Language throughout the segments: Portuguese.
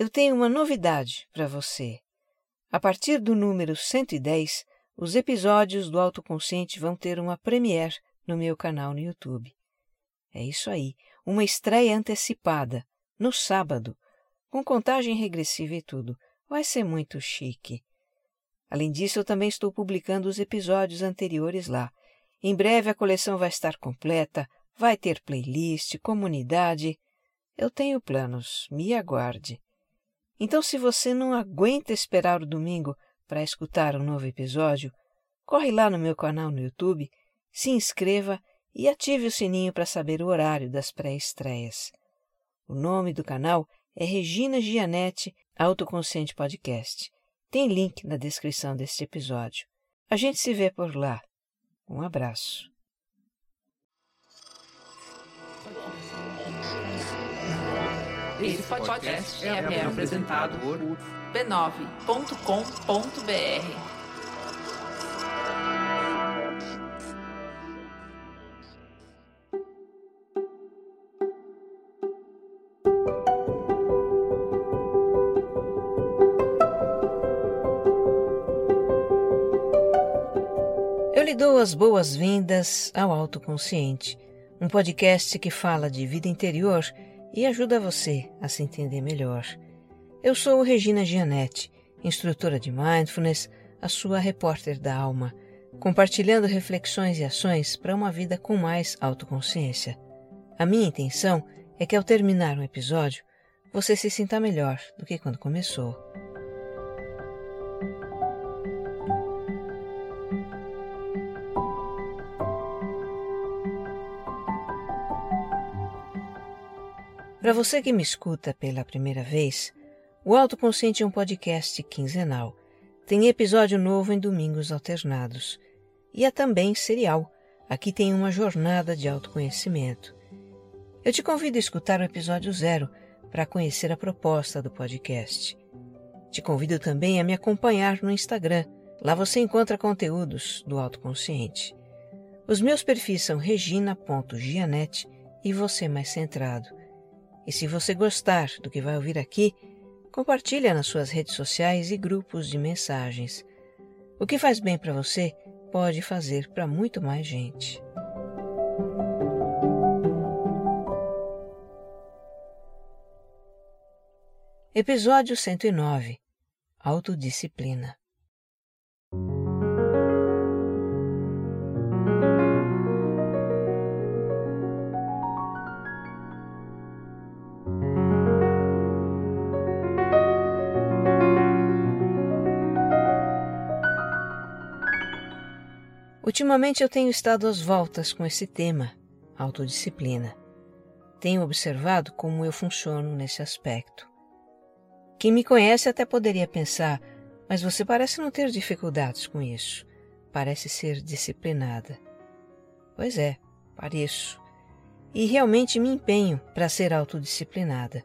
Eu tenho uma novidade para você. A partir do número 110, os episódios do Autoconsciente vão ter uma premiere no meu canal no YouTube. É isso aí, uma estreia antecipada, no sábado, com contagem regressiva e tudo. Vai ser muito chique. Além disso, eu também estou publicando os episódios anteriores lá. Em breve a coleção vai estar completa, vai ter playlist, comunidade. Eu tenho planos, me aguarde. Então, se você não aguenta esperar o domingo para escutar um novo episódio, corre lá no meu canal no YouTube, se inscreva e ative o sininho para saber o horário das pré-estreias. O nome do canal é Regina Gianetti Autoconsciente Podcast. Tem link na descrição deste episódio. A gente se vê por lá. Um abraço. Esse podcast é, é apresentado por b9.com.br. Eu lhe dou as boas-vindas ao Autoconsciente, um podcast que fala de vida interior e ajuda você a se entender melhor. Eu sou Regina Gianetti, instrutora de Mindfulness, a sua repórter da alma, compartilhando reflexões e ações para uma vida com mais autoconsciência. A minha intenção é que ao terminar um episódio, você se sinta melhor do que quando começou. Para você que me escuta pela primeira vez, o Autoconsciente é um podcast quinzenal. Tem episódio novo em domingos alternados. E é também serial. Aqui tem uma jornada de autoconhecimento. Eu te convido a escutar o episódio zero para conhecer a proposta do podcast. Te convido também a me acompanhar no Instagram. Lá você encontra conteúdos do autoconsciente. Os meus perfis são regina.gianete e você mais centrado. E se você gostar do que vai ouvir aqui, compartilha nas suas redes sociais e grupos de mensagens. O que faz bem para você pode fazer para muito mais gente. Episódio 109 Autodisciplina Ultimamente eu tenho estado às voltas com esse tema, autodisciplina. Tenho observado como eu funciono nesse aspecto. Quem me conhece até poderia pensar, mas você parece não ter dificuldades com isso. Parece ser disciplinada. Pois é, pareço. E realmente me empenho para ser autodisciplinada.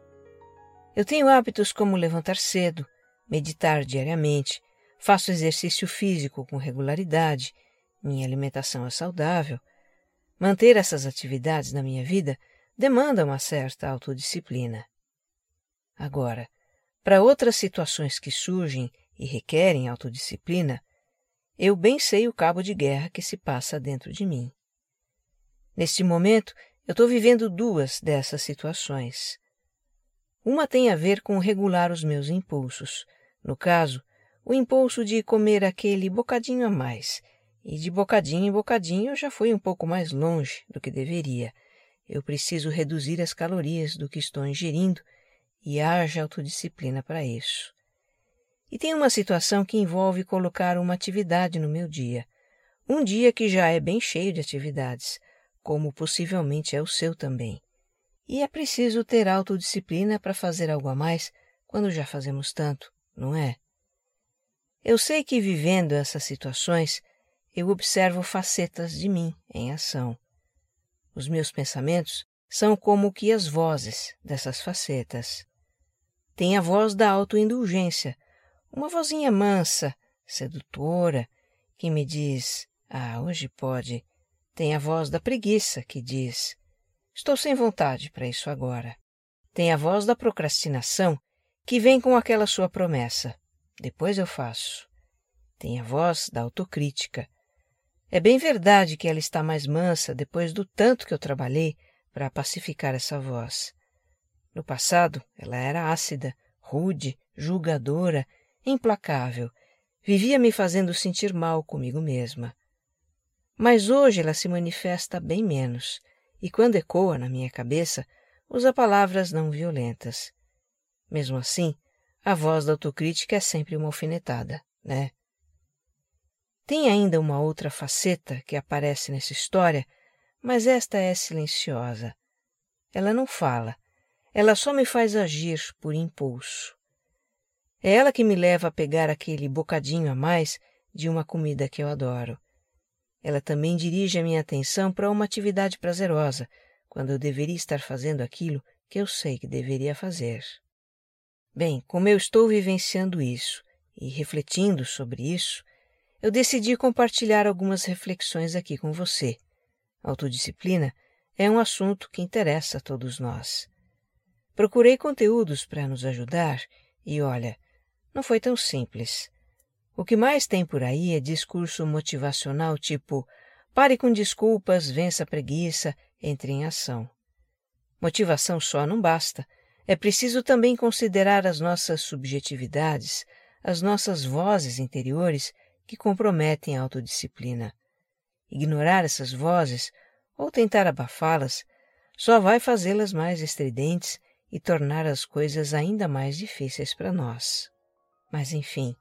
Eu tenho hábitos como levantar cedo, meditar diariamente, faço exercício físico com regularidade minha alimentação é saudável. Manter essas atividades na minha vida demanda uma certa autodisciplina. Agora, para outras situações que surgem e requerem autodisciplina, eu bem sei o cabo de guerra que se passa dentro de mim. Neste momento, eu estou vivendo duas dessas situações. Uma tem a ver com regular os meus impulsos, no caso, o impulso de comer aquele bocadinho a mais e de bocadinho em bocadinho eu já fui um pouco mais longe do que deveria. Eu preciso reduzir as calorias do que estou ingerindo e haja autodisciplina para isso. E tem uma situação que envolve colocar uma atividade no meu dia. Um dia que já é bem cheio de atividades, como possivelmente é o seu também. E é preciso ter autodisciplina para fazer algo a mais quando já fazemos tanto, não é? Eu sei que vivendo essas situações, eu observo facetas de mim em ação. Os meus pensamentos são como que as vozes dessas facetas. Tem a voz da autoindulgência, uma vozinha mansa, sedutora, que me diz: Ah, hoje pode. Tem a voz da preguiça, que diz: Estou sem vontade para isso agora. Tem a voz da procrastinação, que vem com aquela sua promessa. Depois eu faço. Tem a voz da autocrítica. É bem verdade que ela está mais mansa depois do tanto que eu trabalhei para pacificar essa voz. No passado, ela era ácida, rude, julgadora, implacável. Vivia me fazendo sentir mal comigo mesma. Mas hoje ela se manifesta bem menos, e quando ecoa na minha cabeça, usa palavras não violentas. Mesmo assim, a voz da autocrítica é sempre uma alfinetada, né? Tem ainda uma outra faceta que aparece nessa história, mas esta é silenciosa. Ela não fala, ela só me faz agir por impulso. É ela que me leva a pegar aquele bocadinho a mais de uma comida que eu adoro. Ela também dirige a minha atenção para uma atividade prazerosa, quando eu deveria estar fazendo aquilo que eu sei que deveria fazer. Bem, como eu estou vivenciando isso e refletindo sobre isso, eu decidi compartilhar algumas reflexões aqui com você. Autodisciplina é um assunto que interessa a todos nós. Procurei conteúdos para nos ajudar e, olha, não foi tão simples. O que mais tem por aí é discurso motivacional tipo pare com desculpas, vença a preguiça, entre em ação. Motivação só não basta. É preciso também considerar as nossas subjetividades, as nossas vozes interiores que comprometem a autodisciplina. Ignorar essas vozes ou tentar abafá-las só vai fazê-las mais estridentes e tornar as coisas ainda mais difíceis para nós. Mas enfim,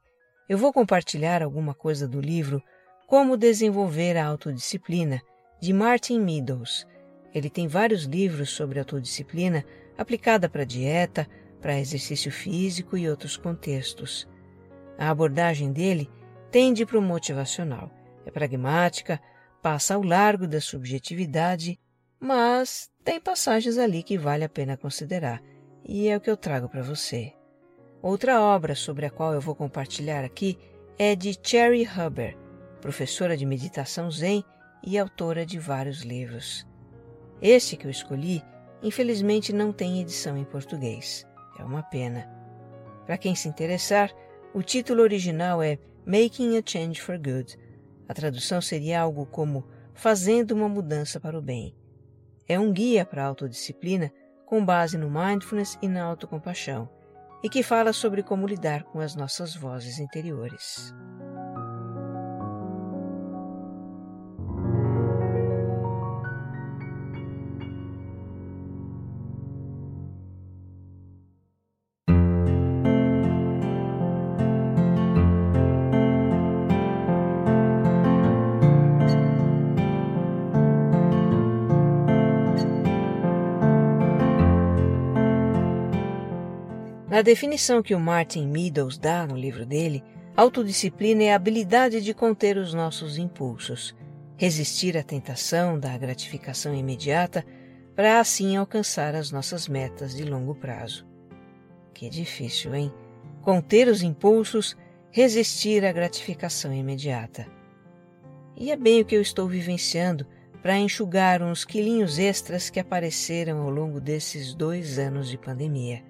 eu vou compartilhar alguma coisa do livro Como Desenvolver a Autodisciplina, de Martin Meadows. Ele tem vários livros sobre autodisciplina aplicada para dieta, para exercício físico e outros contextos. A abordagem dele tende para o motivacional. É pragmática, passa ao largo da subjetividade, mas tem passagens ali que vale a pena considerar, e é o que eu trago para você. Outra obra sobre a qual eu vou compartilhar aqui é de Cherry Huber, professora de meditação zen e autora de vários livros. Este que eu escolhi, infelizmente, não tem edição em português. É uma pena. Para quem se interessar, o título original é Making a Change for Good. A tradução seria algo como Fazendo uma mudança para o bem. É um guia para a autodisciplina com base no mindfulness e na autocompaixão e que fala sobre como lidar com as nossas vozes interiores. Na definição que o Martin Meadows dá no livro dele, autodisciplina é a habilidade de conter os nossos impulsos, resistir à tentação da gratificação imediata para assim alcançar as nossas metas de longo prazo. Que difícil, hein? Conter os impulsos, resistir à gratificação imediata. E é bem o que eu estou vivenciando para enxugar uns quilinhos extras que apareceram ao longo desses dois anos de pandemia.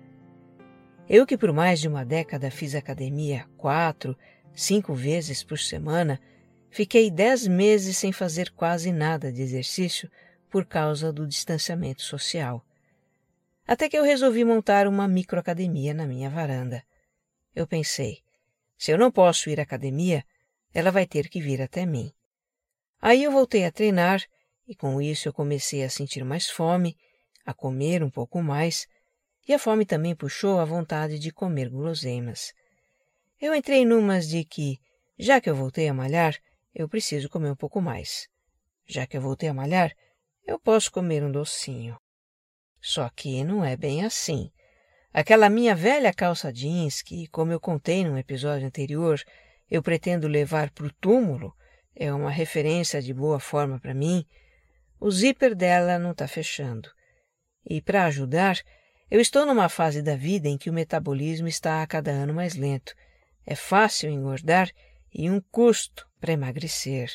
Eu que por mais de uma década fiz academia quatro, cinco vezes por semana, fiquei dez meses sem fazer quase nada de exercício por causa do distanciamento social. Até que eu resolvi montar uma microacademia na minha varanda. Eu pensei, se eu não posso ir à academia, ela vai ter que vir até mim. Aí eu voltei a treinar e com isso eu comecei a sentir mais fome, a comer um pouco mais e a fome também puxou a vontade de comer guloseimas. Eu entrei numas de que, já que eu voltei a malhar, eu preciso comer um pouco mais. Já que eu voltei a malhar, eu posso comer um docinho. Só que não é bem assim. Aquela minha velha calça jeans, que, como eu contei num episódio anterior, eu pretendo levar para o túmulo, é uma referência de boa forma para mim, o zíper dela não está fechando. E para ajudar, eu estou numa fase da vida em que o metabolismo está a cada ano mais lento. É fácil engordar e um custo para emagrecer.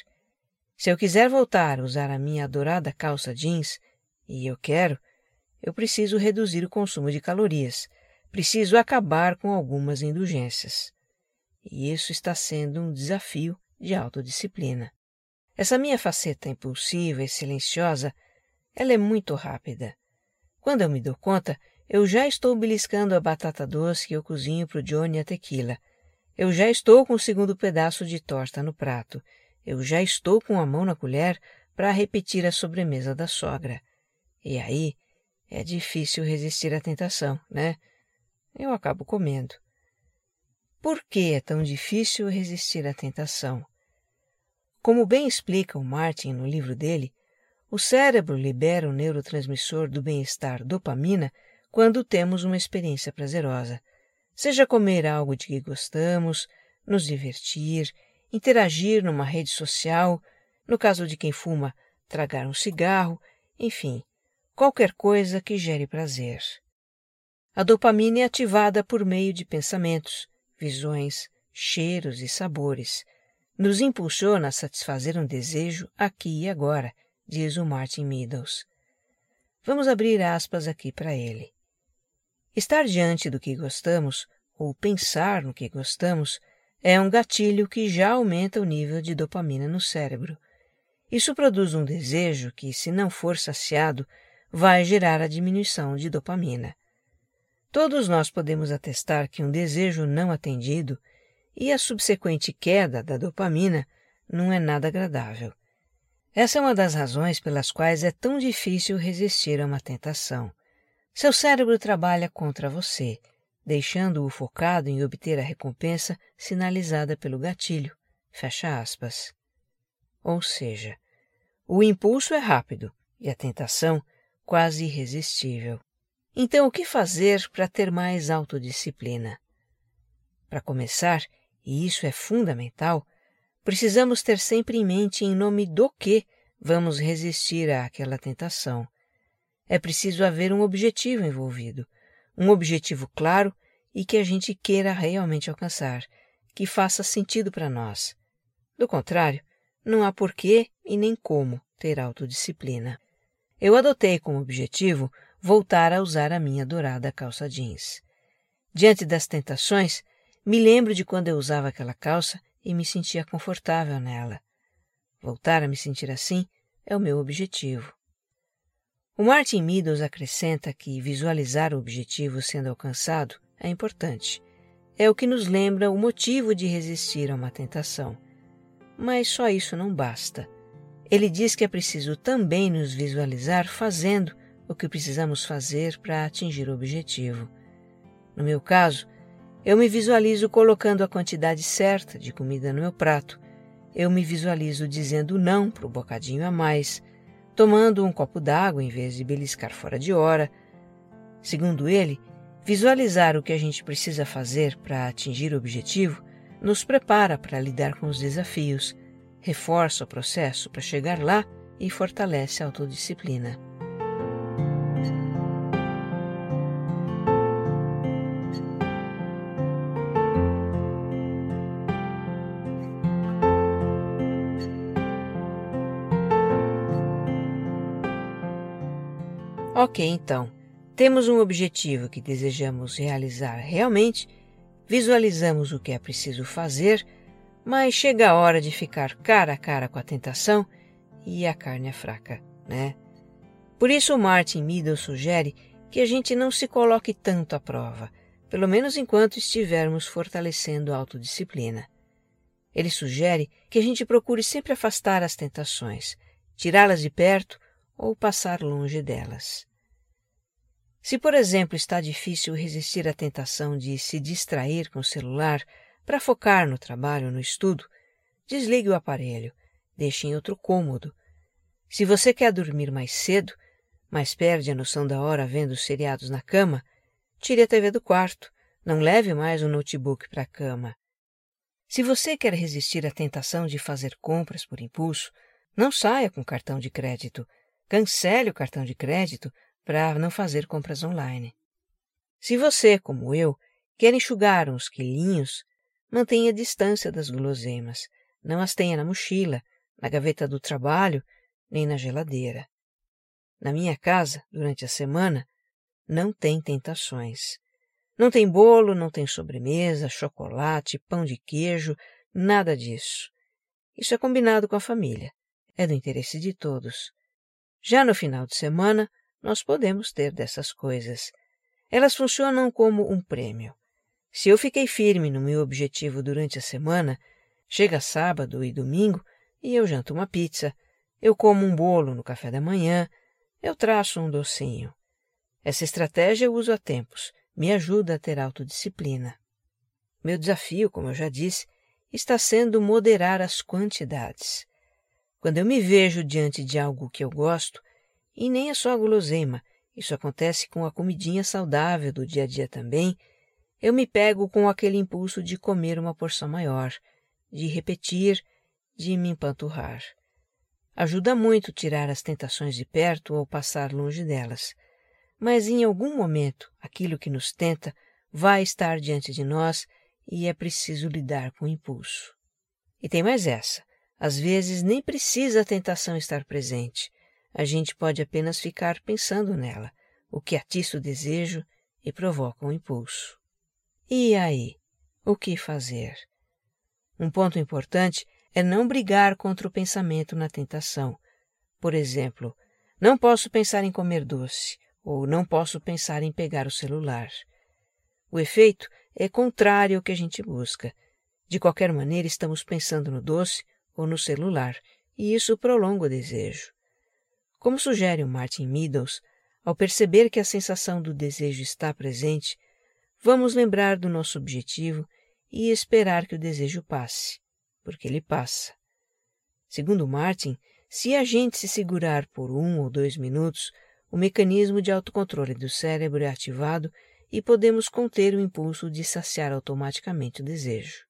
Se eu quiser voltar a usar a minha adorada calça jeans, e eu quero, eu preciso reduzir o consumo de calorias, preciso acabar com algumas indulgências. E isso está sendo um desafio de autodisciplina. Essa minha faceta impulsiva e silenciosa, ela é muito rápida. Quando eu me dou conta, eu já estou beliscando a batata doce que eu cozinho para o Johnny e a tequila. Eu já estou com o segundo pedaço de torta no prato. Eu já estou com a mão na colher para repetir a sobremesa da sogra. E aí é difícil resistir à tentação, né? Eu acabo comendo. Por que é tão difícil resistir à tentação? Como bem explica o Martin no livro dele, o cérebro libera o neurotransmissor do bem-estar dopamina quando temos uma experiência prazerosa, seja comer algo de que gostamos, nos divertir, interagir numa rede social, no caso de quem fuma, tragar um cigarro, enfim, qualquer coisa que gere prazer. A dopamina é ativada por meio de pensamentos, visões, cheiros e sabores. Nos impulsiona a satisfazer um desejo aqui e agora, diz o Martin Meadows. Vamos abrir aspas aqui para ele. Estar diante do que gostamos, ou pensar no que gostamos, é um gatilho que já aumenta o nível de dopamina no cérebro. Isso produz um desejo que, se não for saciado, vai gerar a diminuição de dopamina. Todos nós podemos atestar que um desejo não atendido e a subsequente queda da dopamina não é nada agradável. Essa é uma das razões pelas quais é tão difícil resistir a uma tentação. Seu cérebro trabalha contra você, deixando-o focado em obter a recompensa sinalizada pelo gatilho. Fecha aspas. Ou seja, o impulso é rápido e a tentação quase irresistível. Então, o que fazer para ter mais autodisciplina? Para começar, e isso é fundamental, precisamos ter sempre em mente em nome do que vamos resistir àquela tentação. É preciso haver um objetivo envolvido, um objetivo claro e que a gente queira realmente alcançar, que faça sentido para nós. Do contrário, não há porquê e nem como ter autodisciplina. Eu adotei como objetivo voltar a usar a minha dourada calça jeans. Diante das tentações, me lembro de quando eu usava aquela calça e me sentia confortável nela. Voltar a me sentir assim é o meu objetivo. O Martin Meadows acrescenta que visualizar o objetivo sendo alcançado é importante. É o que nos lembra o motivo de resistir a uma tentação. Mas só isso não basta. Ele diz que é preciso também nos visualizar fazendo o que precisamos fazer para atingir o objetivo. No meu caso, eu me visualizo colocando a quantidade certa de comida no meu prato. Eu me visualizo dizendo não para o bocadinho a mais, tomando um copo d'água em vez de beliscar fora de hora. Segundo ele, visualizar o que a gente precisa fazer para atingir o objetivo nos prepara para lidar com os desafios, reforça o processo para chegar lá e fortalece a autodisciplina. Ok, então, temos um objetivo que desejamos realizar realmente, visualizamos o que é preciso fazer, mas chega a hora de ficar cara a cara com a tentação e a carne é fraca, né? Por isso, Martin Meadows sugere que a gente não se coloque tanto à prova, pelo menos enquanto estivermos fortalecendo a autodisciplina. Ele sugere que a gente procure sempre afastar as tentações, tirá-las de perto ou passar longe delas. Se, por exemplo, está difícil resistir à tentação de se distrair com o celular para focar no trabalho ou no estudo, desligue o aparelho, deixe em outro cômodo. Se você quer dormir mais cedo, mas perde a noção da hora vendo os seriados na cama, tire a TV do quarto, não leve mais o notebook para a cama. Se você quer resistir à tentação de fazer compras por impulso, não saia com cartão de crédito. Cancele o cartão de crédito para não fazer compras online. Se você, como eu, quer enxugar uns quilinhos, mantenha a distância das guloseimas. Não as tenha na mochila, na gaveta do trabalho, nem na geladeira. Na minha casa, durante a semana, não tem tentações. Não tem bolo, não tem sobremesa, chocolate, pão de queijo, nada disso. Isso é combinado com a família. É do interesse de todos. Já no final de semana, nós podemos ter dessas coisas. Elas funcionam como um prêmio. Se eu fiquei firme no meu objetivo durante a semana, chega sábado e domingo e eu janto uma pizza, eu como um bolo no café da manhã, eu traço um docinho. Essa estratégia eu uso há tempos, me ajuda a ter autodisciplina. Meu desafio, como eu já disse, está sendo moderar as quantidades. Quando eu me vejo diante de algo que eu gosto, e nem é só a guloseima, isso acontece com a comidinha saudável do dia a dia também, eu me pego com aquele impulso de comer uma porção maior, de repetir, de me empanturrar. Ajuda muito tirar as tentações de perto ou passar longe delas. Mas em algum momento, aquilo que nos tenta vai estar diante de nós e é preciso lidar com o impulso. E tem mais essa. Às vezes nem precisa a tentação estar presente. A gente pode apenas ficar pensando nela, o que atiça o desejo e provoca um impulso. E aí? O que fazer? Um ponto importante é não brigar contra o pensamento na tentação. Por exemplo, não posso pensar em comer doce, ou não posso pensar em pegar o celular. O efeito é contrário ao que a gente busca. De qualquer maneira, estamos pensando no doce ou no celular, e isso prolonga o desejo. Como sugere o Martin Meadows, ao perceber que a sensação do desejo está presente, vamos lembrar do nosso objetivo e esperar que o desejo passe porque ele passa. Segundo Martin, se a gente se segurar por um ou dois minutos, o mecanismo de autocontrole do cérebro é ativado e podemos conter o impulso de saciar automaticamente o desejo.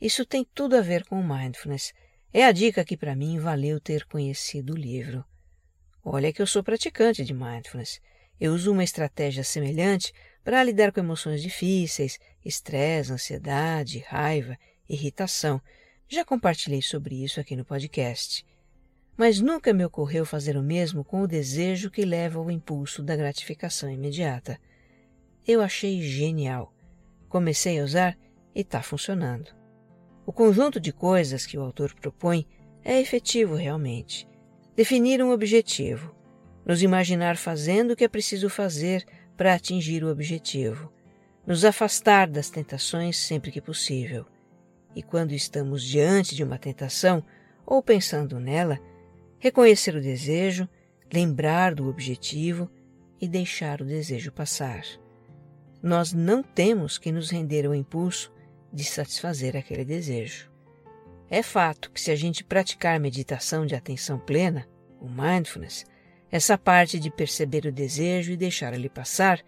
Isso tem tudo a ver com o mindfulness. É a dica que para mim valeu ter conhecido o livro. Olha que eu sou praticante de mindfulness. Eu uso uma estratégia semelhante para lidar com emoções difíceis, estresse, ansiedade, raiva, irritação, já compartilhei sobre isso aqui no podcast. Mas nunca me ocorreu fazer o mesmo com o desejo que leva ao impulso da gratificação imediata. Eu achei genial. Comecei a usar e está funcionando. O conjunto de coisas que o autor propõe é efetivo realmente. Definir um objetivo, nos imaginar fazendo o que é preciso fazer para atingir o objetivo, nos afastar das tentações sempre que possível e quando estamos diante de uma tentação ou pensando nela, reconhecer o desejo, lembrar do objetivo e deixar o desejo passar. Nós não temos que nos render ao impulso de satisfazer aquele desejo. É fato que se a gente praticar meditação de atenção plena, o mindfulness, essa parte de perceber o desejo e deixar ele passar,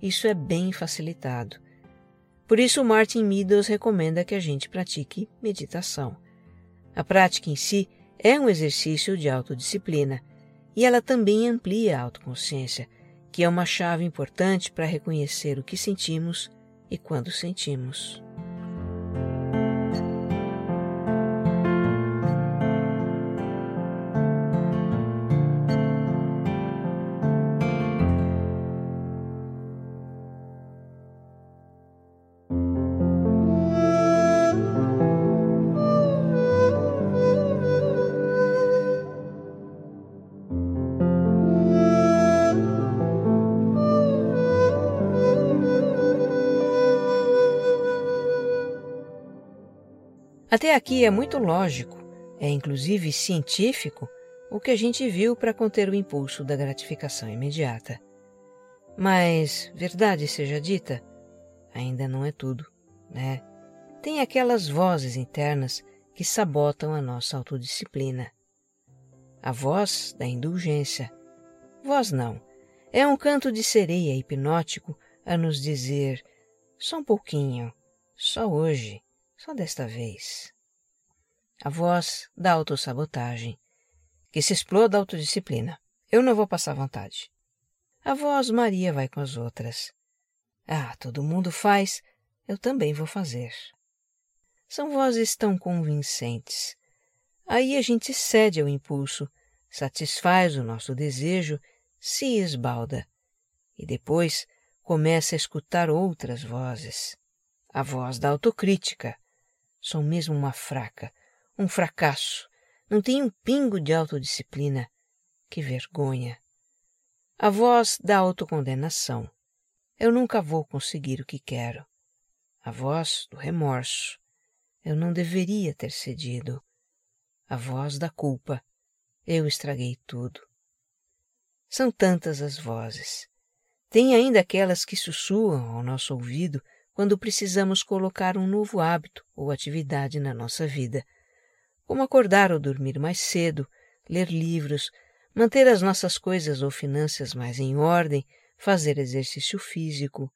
isso é bem facilitado por isso, Martin Meadows recomenda que a gente pratique meditação. A prática em si é um exercício de autodisciplina e ela também amplia a autoconsciência, que é uma chave importante para reconhecer o que sentimos e quando sentimos. Até aqui é muito lógico, é inclusive científico, o que a gente viu para conter o impulso da gratificação imediata. Mas, verdade seja dita, ainda não é tudo, né? Tem aquelas vozes internas que sabotam a nossa autodisciplina. A voz da indulgência. Voz não. É um canto de sereia hipnótico a nos dizer: só um pouquinho, só hoje, só desta vez. A voz da autossabotagem, que se exploda a autodisciplina. Eu não vou passar vontade. A voz Maria vai com as outras. Ah, todo mundo faz, eu também vou fazer. São vozes tão convincentes. Aí a gente cede ao impulso, satisfaz o nosso desejo, se esbalda. E depois, começa a escutar outras vozes. A voz da autocrítica. Sou mesmo uma fraca, um fracasso. Não tenho um pingo de autodisciplina. Que vergonha. A voz da autocondenação. Eu nunca vou conseguir o que quero. A voz do remorso. Eu não deveria ter cedido. A voz da culpa. Eu estraguei tudo. São tantas as vozes. Tem ainda aquelas que sussurram ao nosso ouvido quando precisamos colocar um novo hábito ou atividade na nossa vida, como acordar ou dormir mais cedo, ler livros, manter as nossas coisas ou finanças mais em ordem, fazer exercício físico.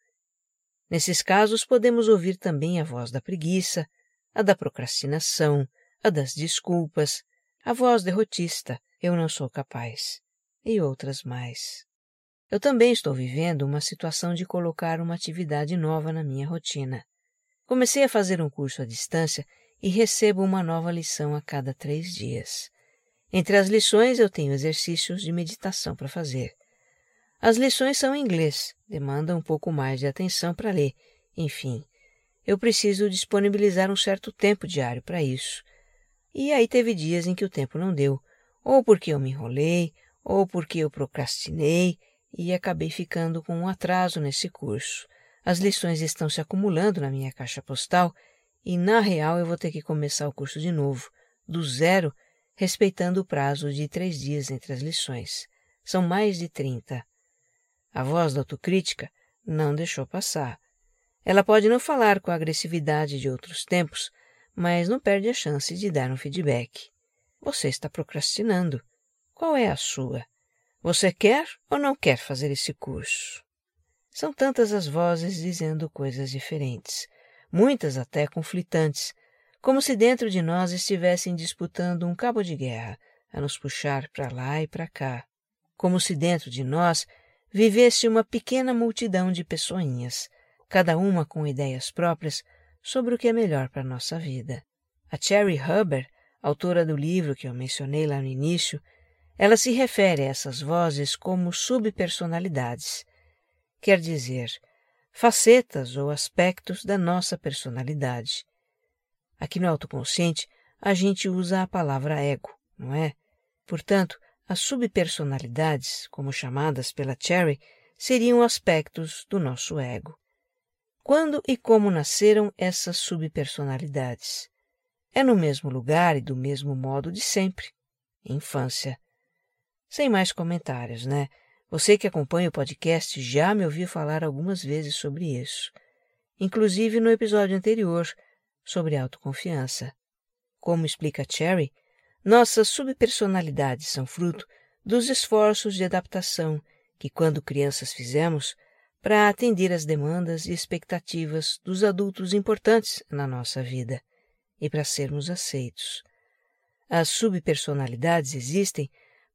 Nesses casos, podemos ouvir também a voz da preguiça, a da procrastinação, a das desculpas, a voz derrotista, eu não sou capaz, e outras mais. Eu também estou vivendo uma situação de colocar uma atividade nova na minha rotina. Comecei a fazer um curso à distância e recebo uma nova lição a cada três dias. Entre as lições, eu tenho exercícios de meditação para fazer. As lições são em inglês, demandam um pouco mais de atenção para ler. Enfim, eu preciso disponibilizar um certo tempo diário para isso. E aí teve dias em que o tempo não deu, ou porque eu me enrolei, ou porque eu procrastinei, e acabei ficando com um atraso nesse curso. As lições estão se acumulando na minha caixa postal e, na real, eu vou ter que começar o curso de novo, do zero, respeitando o prazo de três dias entre as lições. São mais de trinta. A voz da autocrítica não deixou passar. Ela pode não falar com a agressividade de outros tempos, mas não perde a chance de dar um feedback. Você está procrastinando. Qual é a sua? Você quer ou não quer fazer esse curso? São tantas as vozes dizendo coisas diferentes, muitas até conflitantes, como se dentro de nós estivessem disputando um cabo de guerra, a nos puxar para lá e para cá. Como se dentro de nós vivesse uma pequena multidão de pessoinhas, cada uma com ideias próprias sobre o que é melhor para nossa vida. A Cherry Huber, autora do livro que eu mencionei lá no início, ela se refere a essas vozes como subpersonalidades, quer dizer, facetas ou aspectos da nossa personalidade. Aqui no autoconsciente, a gente usa a palavra ego, não é? Portanto, as subpersonalidades, como chamadas pela Cherry, seriam aspectos do nosso ego. Quando e como nasceram essas subpersonalidades? É no mesmo lugar e do mesmo modo de sempre, infância. Sem mais comentários, né? Você que acompanha o podcast já me ouviu falar algumas vezes sobre isso, inclusive no episódio anterior sobre autoconfiança. Como explica Cherry, nossas subpersonalidades são fruto dos esforços de adaptação que, quando crianças, fizemos para atender às demandas e expectativas dos adultos importantes na nossa vida e para sermos aceitos. As subpersonalidades existem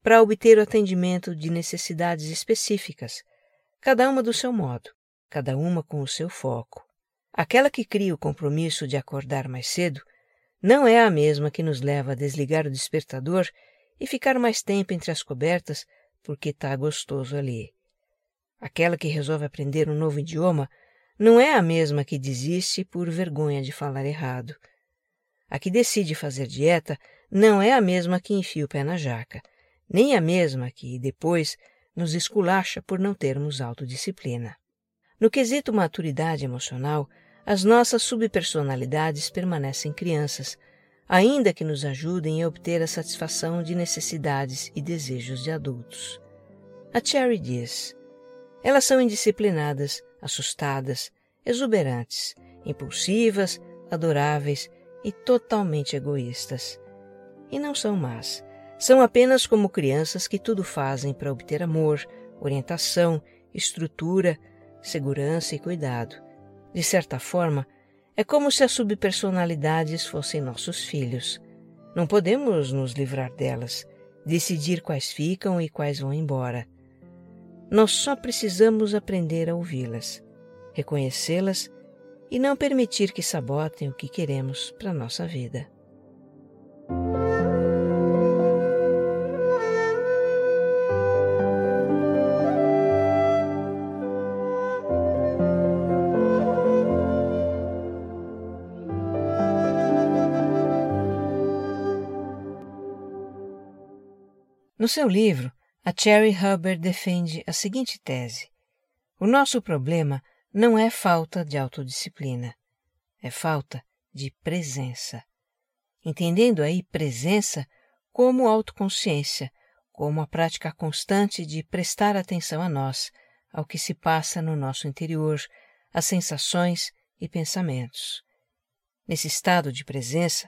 para obter o atendimento de necessidades específicas, cada uma do seu modo, cada uma com o seu foco. Aquela que cria o compromisso de acordar mais cedo não é a mesma que nos leva a desligar o despertador e ficar mais tempo entre as cobertas porque está gostoso ali. Aquela que resolve aprender um novo idioma não é a mesma que desiste por vergonha de falar errado. A que decide fazer dieta não é a mesma que enfia o pé na jaca nem a mesma que, depois, nos esculacha por não termos autodisciplina. No quesito maturidade emocional, as nossas subpersonalidades permanecem crianças, ainda que nos ajudem a obter a satisfação de necessidades e desejos de adultos. A Cherry diz: elas são indisciplinadas, assustadas, exuberantes, impulsivas, adoráveis e totalmente egoístas. E não são más, são apenas como crianças que tudo fazem para obter amor, orientação, estrutura, segurança e cuidado. De certa forma, é como se as subpersonalidades fossem nossos filhos. Não podemos nos livrar delas, decidir quais ficam e quais vão embora. Nós só precisamos aprender a ouvi-las, reconhecê-las e não permitir que sabotem o que queremos para nossa vida. No seu livro, a Cherry Hubbard defende a seguinte tese: O nosso problema não é falta de autodisciplina, é falta de presença. Entendendo aí presença como autoconsciência, como a prática constante de prestar atenção a nós, ao que se passa no nosso interior, às sensações e pensamentos. Nesse estado de presença,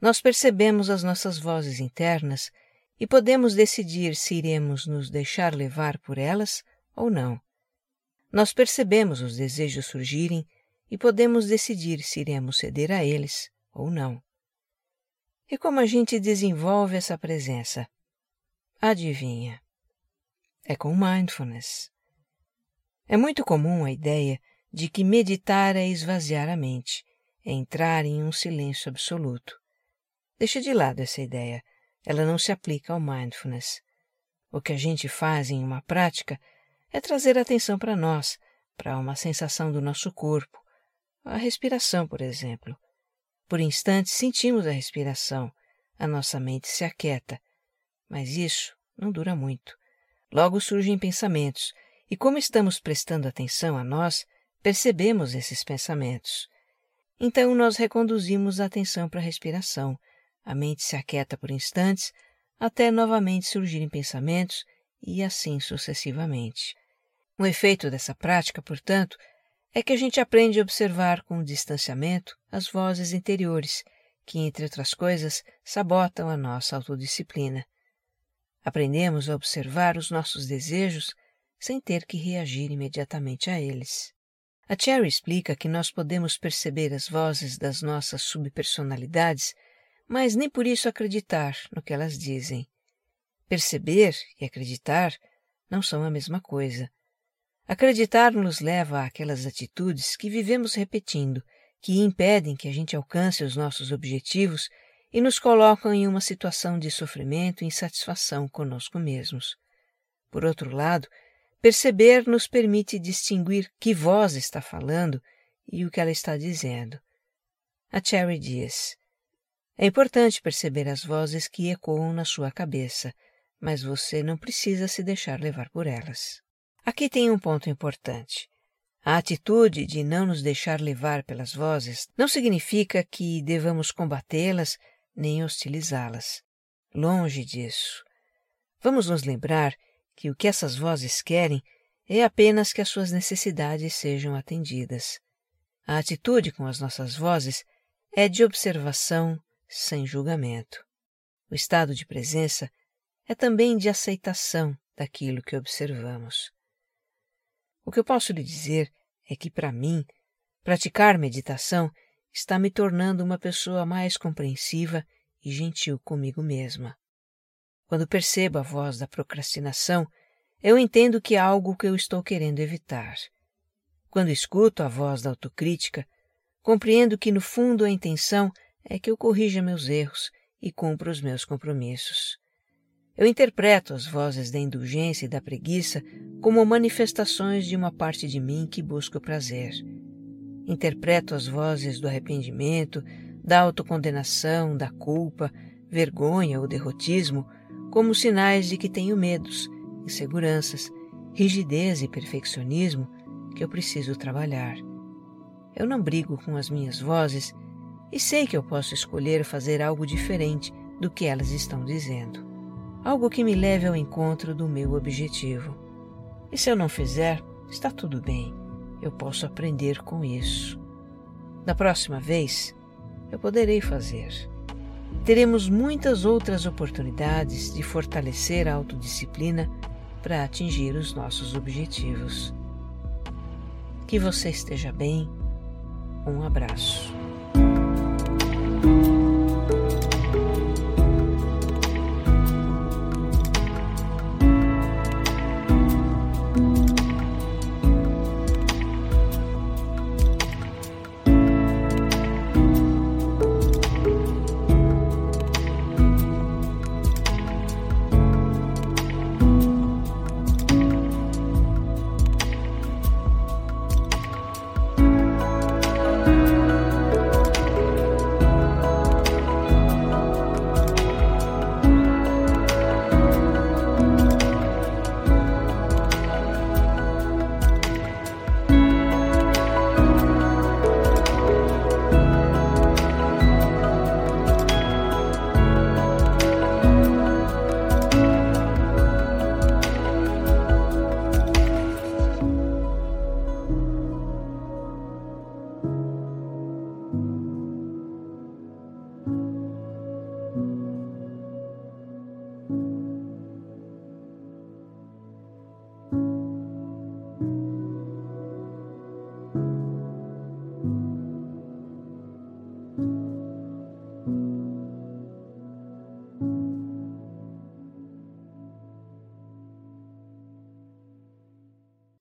nós percebemos as nossas vozes internas e podemos decidir se iremos nos deixar levar por elas ou não. Nós percebemos os desejos surgirem e podemos decidir se iremos ceder a eles ou não. E como a gente desenvolve essa presença? Adivinha? É com mindfulness. É muito comum a ideia de que meditar é esvaziar a mente, é entrar em um silêncio absoluto. Deixa de lado essa ideia, ela não se aplica ao mindfulness. O que a gente faz em uma prática é trazer atenção para nós, para uma sensação do nosso corpo, a respiração, por exemplo. Por instantes sentimos a respiração, a nossa mente se aquieta, mas isso não dura muito. Logo surgem pensamentos, e como estamos prestando atenção a nós, percebemos esses pensamentos. Então nós reconduzimos a atenção para a respiração. A mente se aquieta por instantes, até novamente surgirem pensamentos e assim sucessivamente. O efeito dessa prática, portanto, é que a gente aprende a observar com distanciamento as vozes interiores, que, entre outras coisas, sabotam a nossa autodisciplina. Aprendemos a observar os nossos desejos sem ter que reagir imediatamente a eles. A Cherry explica que nós podemos perceber as vozes das nossas subpersonalidades, mas nem por isso acreditar no que elas dizem. Perceber e acreditar não são a mesma coisa. Acreditar nos leva àquelas atitudes que vivemos repetindo, que impedem que a gente alcance os nossos objetivos e nos colocam em uma situação de sofrimento e insatisfação conosco mesmos. Por outro lado, Perceber nos permite distinguir que voz está falando e o que ela está dizendo. A Cherry diz: É importante perceber as vozes que ecoam na sua cabeça, mas você não precisa se deixar levar por elas. Aqui tem um ponto importante. A atitude de não nos deixar levar pelas vozes não significa que devamos combatê-las nem hostilizá-las. Longe disso. Vamos nos lembrar que o que essas vozes querem é apenas que as suas necessidades sejam atendidas. A atitude com as nossas vozes é de observação sem julgamento. O estado de presença é também de aceitação daquilo que observamos. O que eu posso lhe dizer é que, para mim, praticar meditação está me tornando uma pessoa mais compreensiva e gentil comigo mesma. Quando percebo a voz da procrastinação, eu entendo que é algo que eu estou querendo evitar. Quando escuto a voz da autocrítica, compreendo que no fundo a intenção é que eu corrija meus erros e cumpra os meus compromissos. Eu interpreto as vozes da indulgência e da preguiça como manifestações de uma parte de mim que busca o prazer. Interpreto as vozes do arrependimento, da autocondenação, da culpa, vergonha ou derrotismo como sinais de que tenho medos, inseguranças, rigidez e perfeccionismo que eu preciso trabalhar. Eu não brigo com as minhas vozes e sei que eu posso escolher fazer algo diferente do que elas estão dizendo. Algo que me leve ao encontro do meu objetivo. E se eu não fizer, está tudo bem. Eu posso aprender com isso. Na próxima vez, eu poderei fazer teremos muitas outras oportunidades de fortalecer a autodisciplina para atingir os nossos objetivos. Que você esteja bem. Um abraço. Thank you.